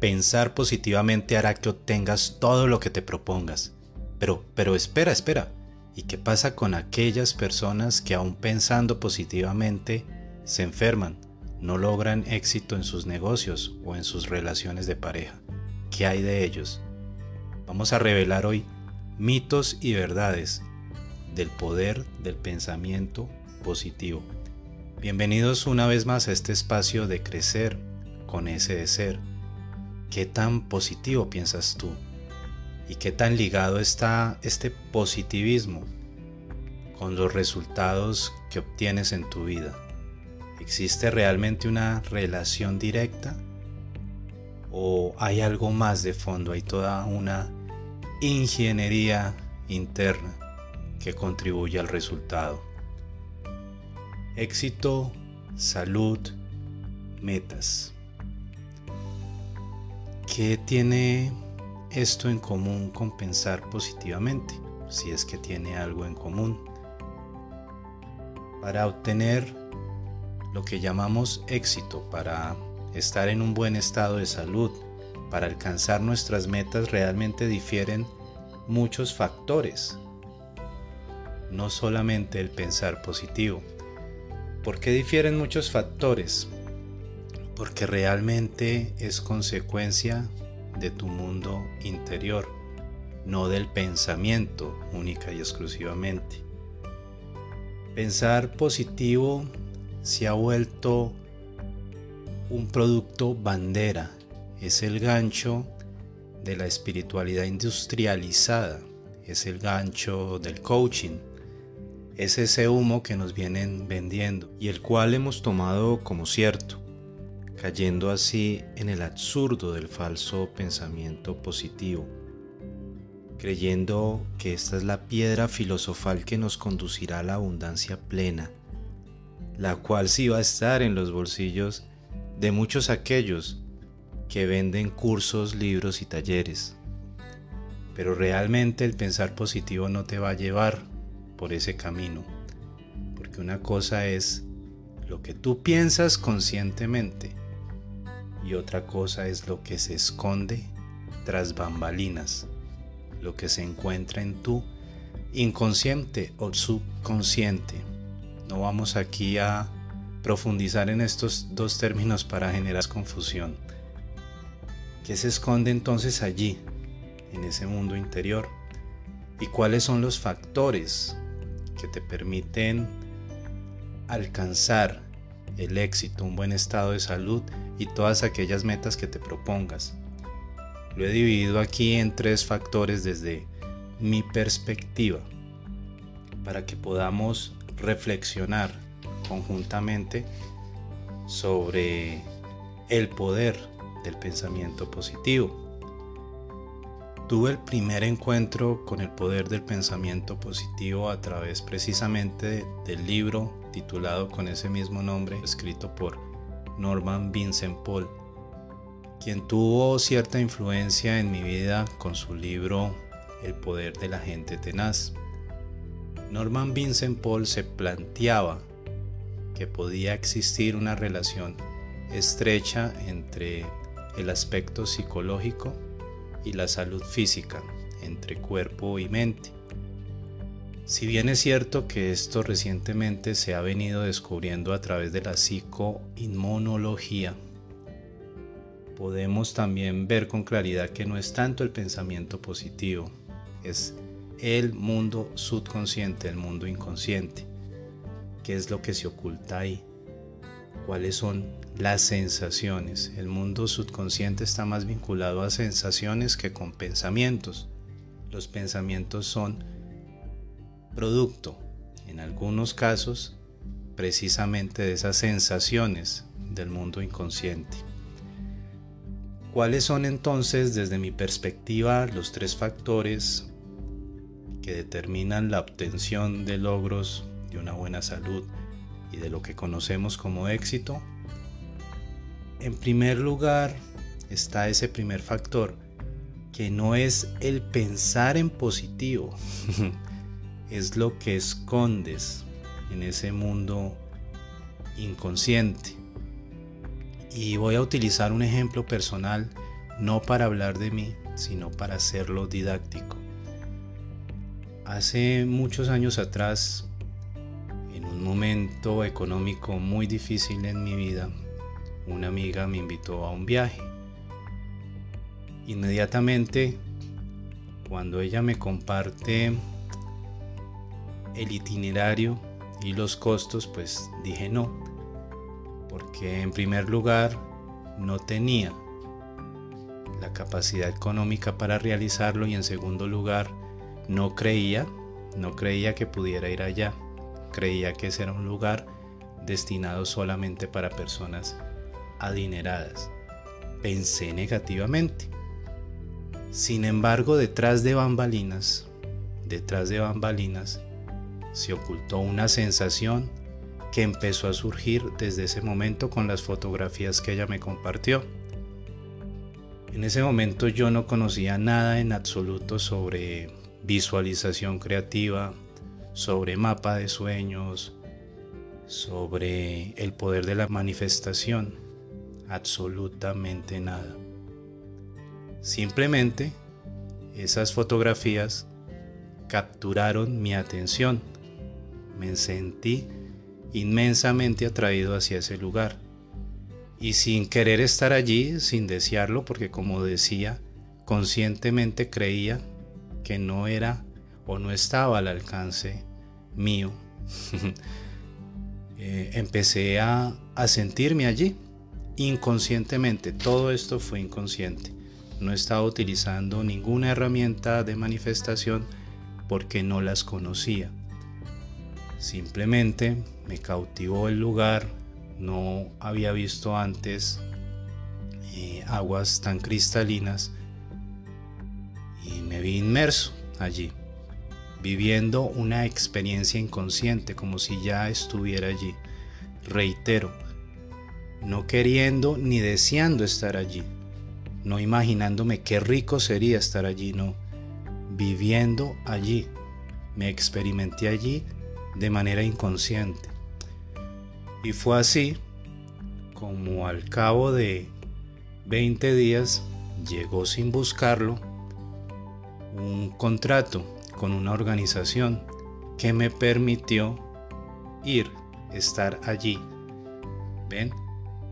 pensar positivamente hará que obtengas todo lo que te propongas. Pero, pero espera, espera. ¿Y qué pasa con aquellas personas que aún pensando positivamente se enferman, no logran éxito en sus negocios o en sus relaciones de pareja? ¿Qué hay de ellos? Vamos a revelar hoy mitos y verdades del poder del pensamiento positivo. Bienvenidos una vez más a este espacio de crecer con ese de ser. ¿Qué tan positivo piensas tú? ¿Y qué tan ligado está este positivismo con los resultados que obtienes en tu vida? ¿Existe realmente una relación directa? ¿O hay algo más de fondo? Hay toda una ingeniería interna que contribuye al resultado. Éxito, salud, metas. ¿Qué tiene esto en común con pensar positivamente? Si es que tiene algo en común. Para obtener lo que llamamos éxito, para estar en un buen estado de salud, para alcanzar nuestras metas realmente difieren muchos factores, no solamente el pensar positivo. ¿Por qué difieren muchos factores? Porque realmente es consecuencia de tu mundo interior, no del pensamiento única y exclusivamente. Pensar positivo se ha vuelto un producto bandera, es el gancho de la espiritualidad industrializada, es el gancho del coaching, es ese humo que nos vienen vendiendo y el cual hemos tomado como cierto, cayendo así en el absurdo del falso pensamiento positivo, creyendo que esta es la piedra filosofal que nos conducirá a la abundancia plena, la cual sí va a estar en los bolsillos de muchos aquellos que venden cursos, libros y talleres. Pero realmente el pensar positivo no te va a llevar por ese camino. Porque una cosa es lo que tú piensas conscientemente y otra cosa es lo que se esconde tras bambalinas, lo que se encuentra en tu inconsciente o subconsciente. No vamos aquí a profundizar en estos dos términos para generar confusión. ¿Qué se esconde entonces allí, en ese mundo interior? ¿Y cuáles son los factores que te permiten alcanzar el éxito, un buen estado de salud y todas aquellas metas que te propongas. Lo he dividido aquí en tres factores desde mi perspectiva para que podamos reflexionar conjuntamente sobre el poder del pensamiento positivo. Tuve el primer encuentro con el poder del pensamiento positivo a través precisamente del libro titulado con ese mismo nombre, escrito por Norman Vincent Paul, quien tuvo cierta influencia en mi vida con su libro El poder de la gente tenaz. Norman Vincent Paul se planteaba que podía existir una relación estrecha entre el aspecto psicológico y la salud física entre cuerpo y mente. Si bien es cierto que esto recientemente se ha venido descubriendo a través de la psicoinmunología, podemos también ver con claridad que no es tanto el pensamiento positivo, es el mundo subconsciente, el mundo inconsciente. ¿Qué es lo que se oculta ahí? ¿Cuáles son las sensaciones. El mundo subconsciente está más vinculado a sensaciones que con pensamientos. Los pensamientos son producto, en algunos casos, precisamente de esas sensaciones del mundo inconsciente. ¿Cuáles son entonces, desde mi perspectiva, los tres factores que determinan la obtención de logros de una buena salud y de lo que conocemos como éxito? En primer lugar está ese primer factor, que no es el pensar en positivo, es lo que escondes en ese mundo inconsciente. Y voy a utilizar un ejemplo personal no para hablar de mí, sino para hacerlo didáctico. Hace muchos años atrás, en un momento económico muy difícil en mi vida, una amiga me invitó a un viaje. Inmediatamente, cuando ella me comparte el itinerario y los costos, pues dije no, porque en primer lugar no tenía la capacidad económica para realizarlo y en segundo lugar no creía, no creía que pudiera ir allá, creía que ese era un lugar destinado solamente para personas adineradas. Pensé negativamente. Sin embargo, detrás de bambalinas, detrás de bambalinas, se ocultó una sensación que empezó a surgir desde ese momento con las fotografías que ella me compartió. En ese momento yo no conocía nada en absoluto sobre visualización creativa, sobre mapa de sueños, sobre el poder de la manifestación, absolutamente nada. Simplemente esas fotografías capturaron mi atención me sentí inmensamente atraído hacia ese lugar. Y sin querer estar allí, sin desearlo, porque como decía, conscientemente creía que no era o no estaba al alcance mío, eh, empecé a, a sentirme allí inconscientemente. Todo esto fue inconsciente. No estaba utilizando ninguna herramienta de manifestación porque no las conocía. Simplemente me cautivó el lugar, no había visto antes eh, aguas tan cristalinas y me vi inmerso allí, viviendo una experiencia inconsciente como si ya estuviera allí. Reitero, no queriendo ni deseando estar allí, no imaginándome qué rico sería estar allí, no, viviendo allí. Me experimenté allí de manera inconsciente. Y fue así como al cabo de 20 días llegó sin buscarlo un contrato con una organización que me permitió ir, estar allí. ¿Ven?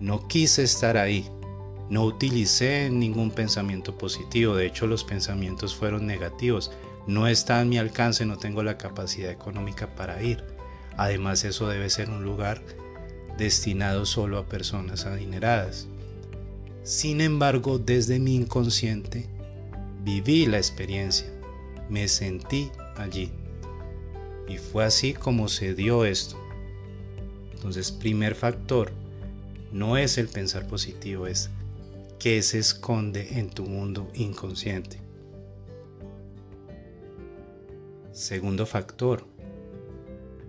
No quise estar ahí. No utilicé ningún pensamiento positivo. De hecho, los pensamientos fueron negativos no está a mi alcance, no tengo la capacidad económica para ir. Además, eso debe ser un lugar destinado solo a personas adineradas. Sin embargo, desde mi inconsciente, viví la experiencia, me sentí allí. Y fue así como se dio esto. Entonces, primer factor, no es el pensar positivo, es que se esconde en tu mundo inconsciente. Segundo factor,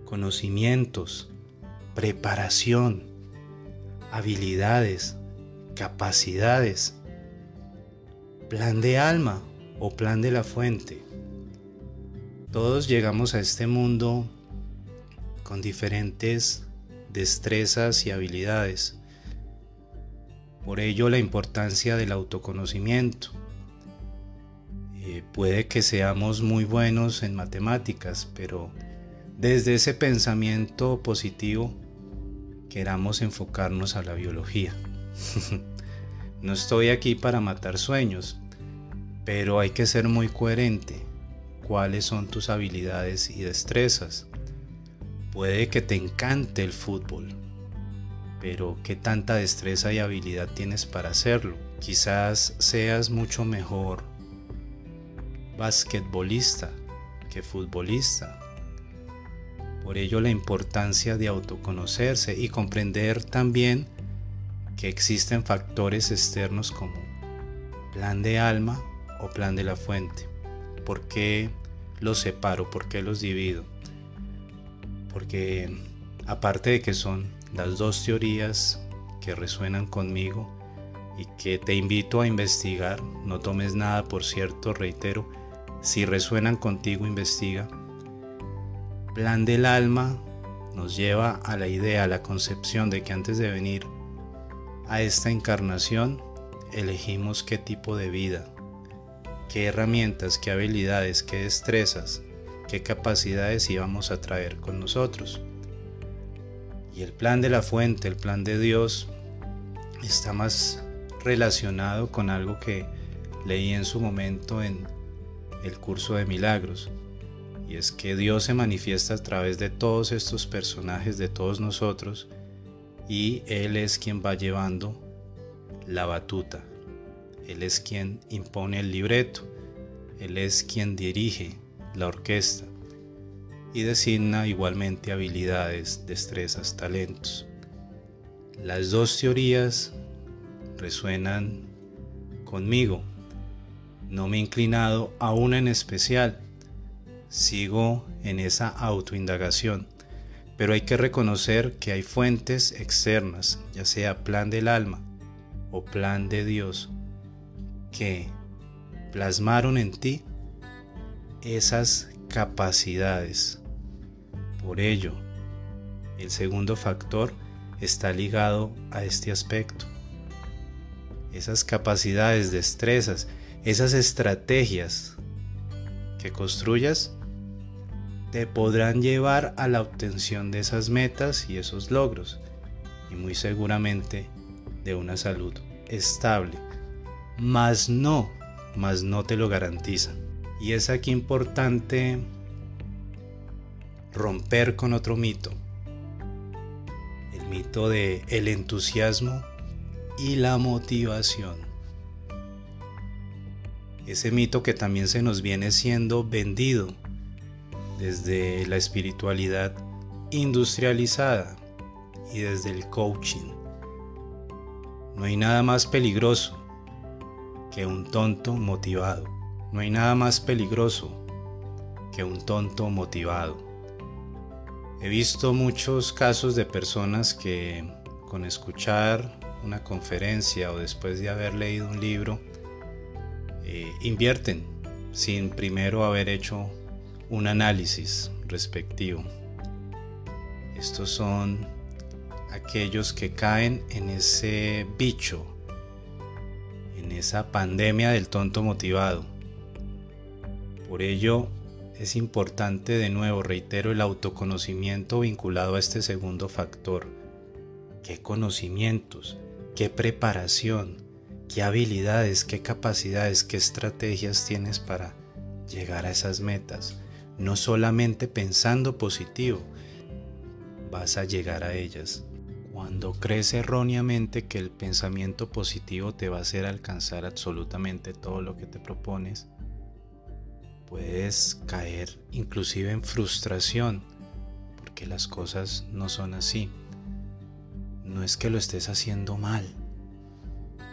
conocimientos, preparación, habilidades, capacidades, plan de alma o plan de la fuente. Todos llegamos a este mundo con diferentes destrezas y habilidades. Por ello la importancia del autoconocimiento puede que seamos muy buenos en matemáticas, pero desde ese pensamiento positivo queramos enfocarnos a la biología. no estoy aquí para matar sueños, pero hay que ser muy coherente. ¿Cuáles son tus habilidades y destrezas? Puede que te encante el fútbol, pero ¿qué tanta destreza y habilidad tienes para hacerlo? Quizás seas mucho mejor basquetbolista que futbolista. Por ello la importancia de autoconocerse y comprender también que existen factores externos como plan de alma o plan de la fuente. ¿Por qué los separo? ¿Por qué los divido? Porque aparte de que son las dos teorías que resuenan conmigo y que te invito a investigar, no tomes nada por cierto, reitero, si resuenan contigo, investiga. Plan del alma nos lleva a la idea, a la concepción de que antes de venir a esta encarnación elegimos qué tipo de vida, qué herramientas, qué habilidades, qué destrezas, qué capacidades íbamos a traer con nosotros. Y el plan de la fuente, el plan de Dios, está más relacionado con algo que leí en su momento en el curso de milagros. Y es que Dios se manifiesta a través de todos estos personajes, de todos nosotros, y Él es quien va llevando la batuta. Él es quien impone el libreto. Él es quien dirige la orquesta y designa igualmente habilidades, destrezas, talentos. Las dos teorías resuenan conmigo. No me he inclinado a una en especial. Sigo en esa autoindagación pero hay que reconocer que hay fuentes externas, ya sea plan del alma o plan de Dios, que plasmaron en ti esas capacidades. Por ello, el segundo factor está ligado a este aspecto. Esas capacidades, destrezas, esas estrategias que construyas te podrán llevar a la obtención de esas metas y esos logros y muy seguramente de una salud estable. Mas no, mas no te lo garantizan. Y es aquí importante romper con otro mito. El mito de el entusiasmo y la motivación. Ese mito que también se nos viene siendo vendido desde la espiritualidad industrializada y desde el coaching. No hay nada más peligroso que un tonto motivado. No hay nada más peligroso que un tonto motivado. He visto muchos casos de personas que con escuchar una conferencia o después de haber leído un libro eh, invierten sin primero haber hecho un análisis respectivo. Estos son aquellos que caen en ese bicho, en esa pandemia del tonto motivado. Por ello es importante de nuevo, reitero, el autoconocimiento vinculado a este segundo factor. ¿Qué conocimientos? ¿Qué preparación? ¿Qué habilidades? ¿Qué capacidades? ¿Qué estrategias tienes para llegar a esas metas? no solamente pensando positivo, vas a llegar a ellas. Cuando crees erróneamente que el pensamiento positivo te va a hacer alcanzar absolutamente todo lo que te propones, puedes caer inclusive en frustración, porque las cosas no son así. No es que lo estés haciendo mal.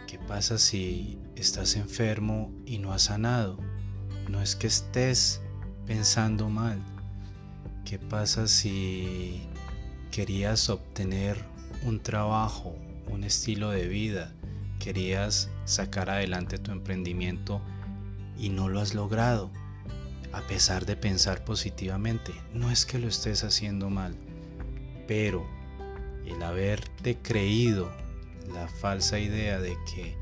¿Qué pasa si estás enfermo y no has sanado? No es que estés pensando mal? ¿Qué pasa si querías obtener un trabajo, un estilo de vida, querías sacar adelante tu emprendimiento y no lo has logrado? A pesar de pensar positivamente, no es que lo estés haciendo mal, pero el haberte creído la falsa idea de que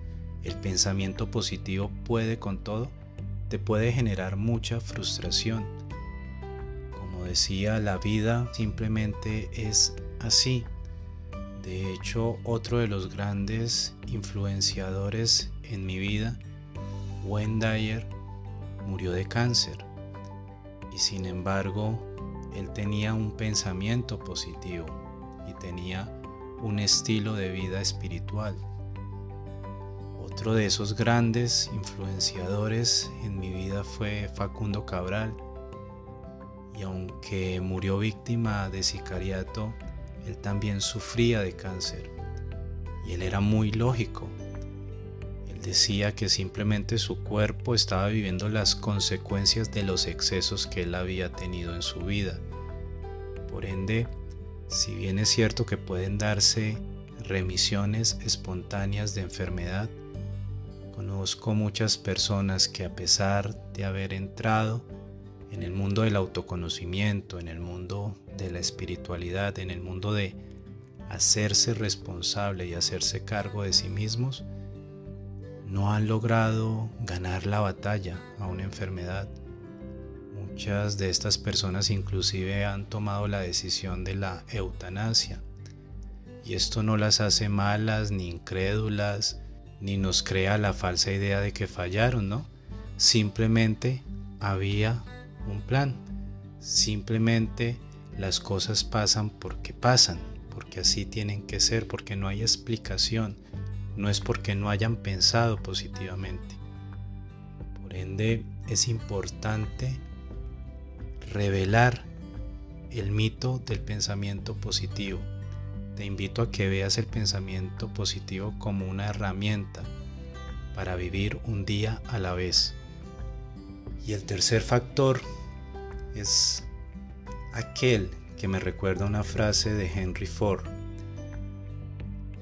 el pensamiento positivo puede con todo, te puede generar mucha frustración. Como decía, la vida simplemente es así. De hecho, otro de los grandes influenciadores en mi vida, Wayne Dyer, murió de cáncer. Y sin embargo, él tenía un pensamiento positivo y tenía un estilo de vida espiritual. Otro de esos grandes influenciadores en mi vida fue Facundo Cabral. Y aunque murió víctima de sicariato, él también sufría de cáncer. Y él era muy lógico. Él decía que simplemente su cuerpo estaba viviendo las consecuencias de los excesos que él había tenido en su vida. Por ende, si bien es cierto que pueden darse remisiones espontáneas de enfermedad, Conozco muchas personas que a pesar de haber entrado en el mundo del autoconocimiento, en el mundo de la espiritualidad, en el mundo de hacerse responsable y hacerse cargo de sí mismos, no han logrado ganar la batalla a una enfermedad. Muchas de estas personas inclusive han tomado la decisión de la eutanasia. Y esto no las hace malas ni incrédulas, ni nos crea la falsa idea de que fallaron, ¿no? Simplemente había un plan. Simplemente las cosas pasan porque pasan, porque así tienen que ser, porque no hay explicación. No es porque no hayan pensado positivamente. Por ende, es importante revelar el mito del pensamiento positivo. Te invito a que veas el pensamiento positivo como una herramienta para vivir un día a la vez. Y el tercer factor es aquel que me recuerda una frase de Henry Ford.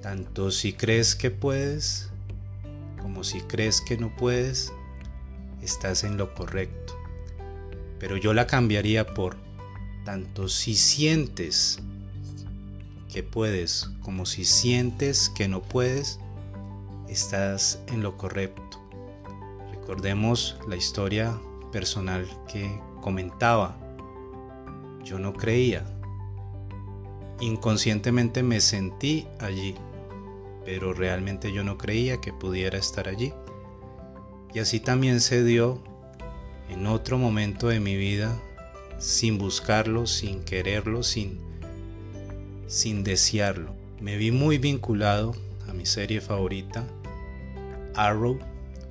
Tanto si crees que puedes como si crees que no puedes, estás en lo correcto. Pero yo la cambiaría por tanto si sientes que puedes como si sientes que no puedes, estás en lo correcto. Recordemos la historia personal que comentaba. Yo no creía. Inconscientemente me sentí allí, pero realmente yo no creía que pudiera estar allí. Y así también se dio en otro momento de mi vida, sin buscarlo, sin quererlo, sin, sin desearlo. Me vi muy vinculado a mi serie favorita, Arrow,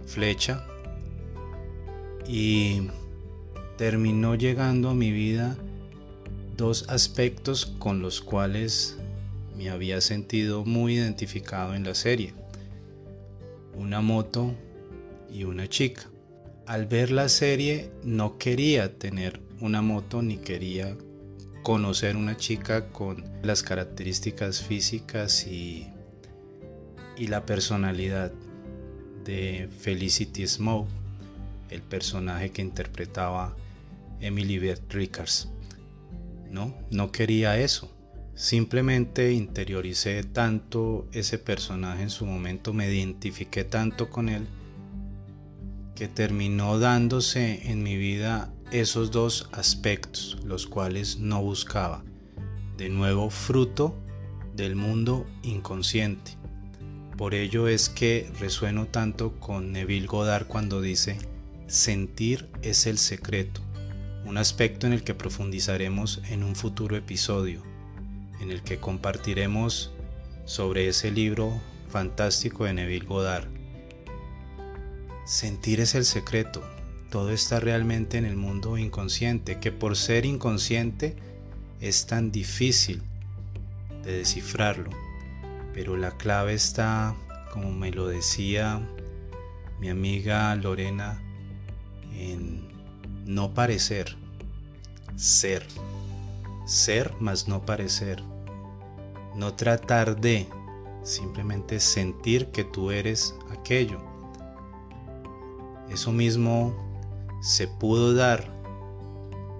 Flecha, y terminó llegando a mi vida dos aspectos con los cuales me había sentido muy identificado en la serie. Una moto y una chica. Al ver la serie no quería tener una moto ni quería conocer una chica con las características físicas y, y la personalidad de Felicity Smoke el personaje que interpretaba Emily Beth Rickards. No, no quería eso. Simplemente interioricé tanto ese personaje en su momento, me identifiqué tanto con él, que terminó dándose en mi vida esos dos aspectos, los cuales no buscaba. De nuevo, fruto del mundo inconsciente. Por ello es que resueno tanto con Neville Goddard cuando dice, Sentir es el secreto, un aspecto en el que profundizaremos en un futuro episodio, en el que compartiremos sobre ese libro fantástico de Neville Goddard. Sentir es el secreto, todo está realmente en el mundo inconsciente, que por ser inconsciente es tan difícil de descifrarlo, pero la clave está, como me lo decía mi amiga Lorena, en no parecer, ser, ser más no parecer, no tratar de, simplemente sentir que tú eres aquello. Eso mismo se pudo dar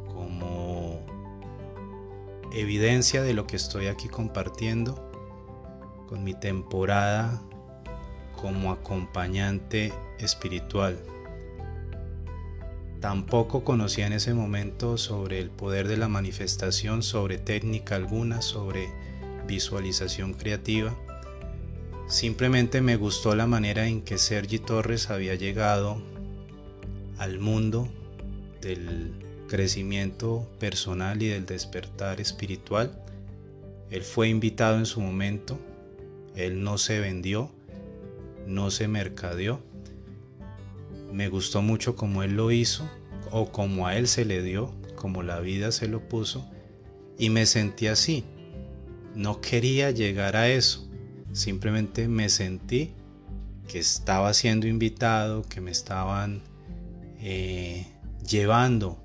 como evidencia de lo que estoy aquí compartiendo con mi temporada como acompañante espiritual. Tampoco conocía en ese momento sobre el poder de la manifestación, sobre técnica alguna, sobre visualización creativa. Simplemente me gustó la manera en que Sergi Torres había llegado al mundo del crecimiento personal y del despertar espiritual. Él fue invitado en su momento, él no se vendió, no se mercadeó me gustó mucho como él lo hizo o como a él se le dio, como la vida se lo puso, y me sentí así. No quería llegar a eso, simplemente me sentí que estaba siendo invitado, que me estaban eh, llevando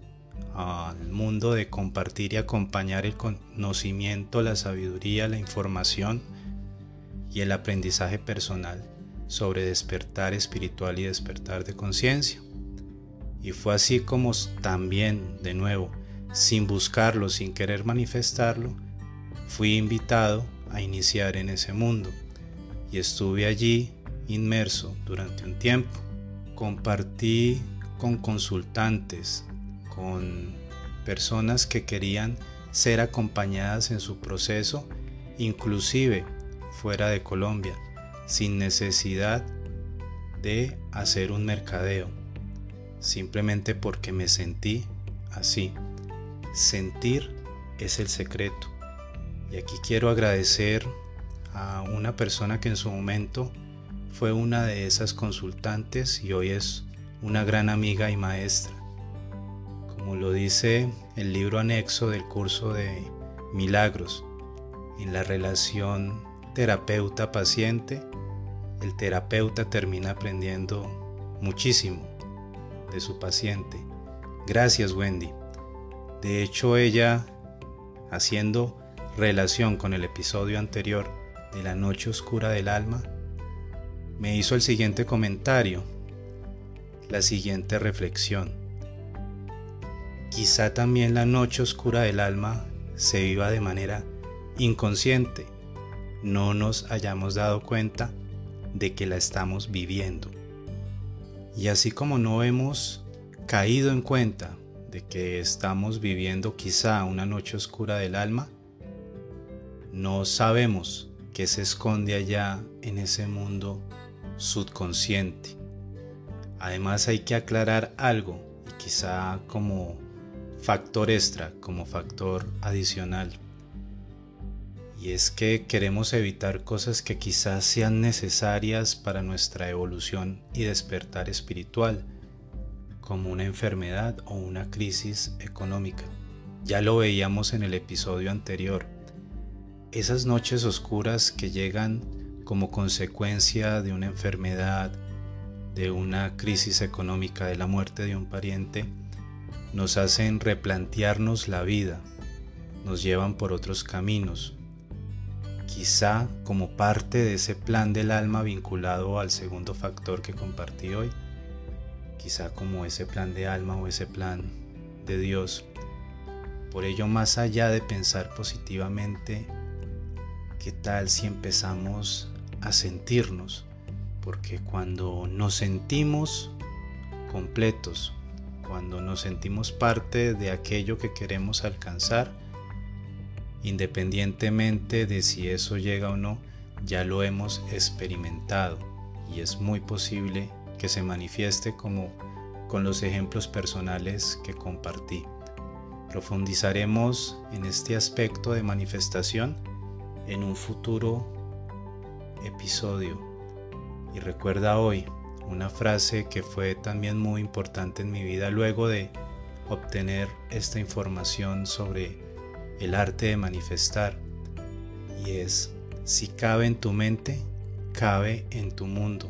al mundo de compartir y acompañar el conocimiento, la sabiduría, la información y el aprendizaje personal sobre despertar espiritual y despertar de conciencia. Y fue así como también, de nuevo, sin buscarlo, sin querer manifestarlo, fui invitado a iniciar en ese mundo. Y estuve allí inmerso durante un tiempo. Compartí con consultantes, con personas que querían ser acompañadas en su proceso, inclusive fuera de Colombia, sin necesidad de hacer un mercadeo, simplemente porque me sentí así. Sentir es el secreto. Y aquí quiero agradecer a una persona que en su momento fue una de esas consultantes y hoy es una gran amiga y maestra. Como lo dice el libro anexo del curso de Milagros, en la relación terapeuta-paciente, el terapeuta termina aprendiendo muchísimo de su paciente. Gracias Wendy. De hecho ella, haciendo relación con el episodio anterior de la noche oscura del alma, me hizo el siguiente comentario, la siguiente reflexión. Quizá también la noche oscura del alma se viva de manera inconsciente, no nos hayamos dado cuenta de que la estamos viviendo. Y así como no hemos caído en cuenta de que estamos viviendo quizá una noche oscura del alma, no sabemos qué se esconde allá en ese mundo subconsciente. Además hay que aclarar algo, y quizá como factor extra, como factor adicional. Y es que queremos evitar cosas que quizás sean necesarias para nuestra evolución y despertar espiritual, como una enfermedad o una crisis económica. Ya lo veíamos en el episodio anterior. Esas noches oscuras que llegan como consecuencia de una enfermedad, de una crisis económica, de la muerte de un pariente, nos hacen replantearnos la vida, nos llevan por otros caminos, quizá como parte de ese plan del alma vinculado al segundo factor que compartí hoy, quizá como ese plan de alma o ese plan de Dios. Por ello, más allá de pensar positivamente, ¿qué tal si empezamos a sentirnos? Porque cuando nos sentimos completos, cuando nos sentimos parte de aquello que queremos alcanzar, Independientemente de si eso llega o no, ya lo hemos experimentado y es muy posible que se manifieste como con los ejemplos personales que compartí. Profundizaremos en este aspecto de manifestación en un futuro episodio. Y recuerda hoy una frase que fue también muy importante en mi vida luego de obtener esta información sobre el arte de manifestar y es si cabe en tu mente, cabe en tu mundo.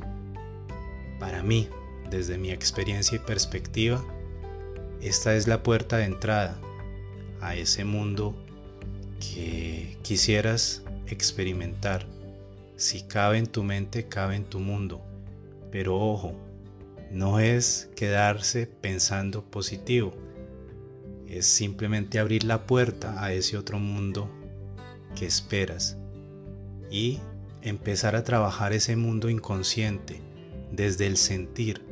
Para mí, desde mi experiencia y perspectiva, esta es la puerta de entrada a ese mundo que quisieras experimentar. Si cabe en tu mente, cabe en tu mundo. Pero ojo, no es quedarse pensando positivo es simplemente abrir la puerta a ese otro mundo que esperas y empezar a trabajar ese mundo inconsciente desde el sentir,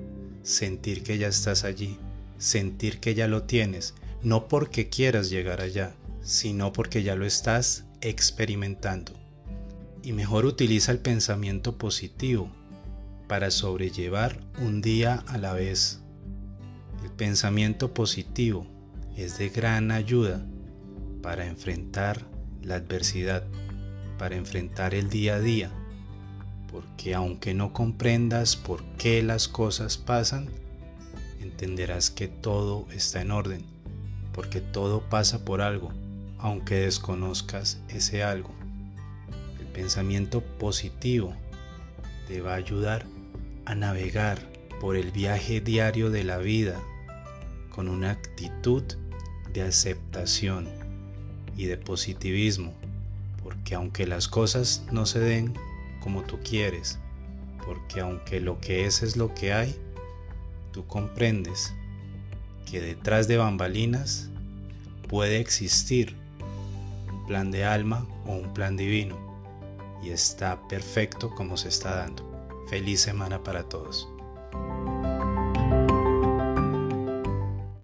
sentir que ya estás allí, sentir que ya lo tienes, no porque quieras llegar allá, sino porque ya lo estás experimentando. Y mejor utiliza el pensamiento positivo para sobrellevar un día a la vez. El pensamiento positivo es de gran ayuda para enfrentar la adversidad, para enfrentar el día a día, porque aunque no comprendas por qué las cosas pasan, entenderás que todo está en orden, porque todo pasa por algo, aunque desconozcas ese algo. Pensamiento positivo te va a ayudar a navegar por el viaje diario de la vida con una actitud de aceptación y de positivismo, porque aunque las cosas no se den como tú quieres, porque aunque lo que es es lo que hay, tú comprendes que detrás de bambalinas puede existir un plan de alma o un plan divino y está perfecto como se está dando. Feliz semana para todos.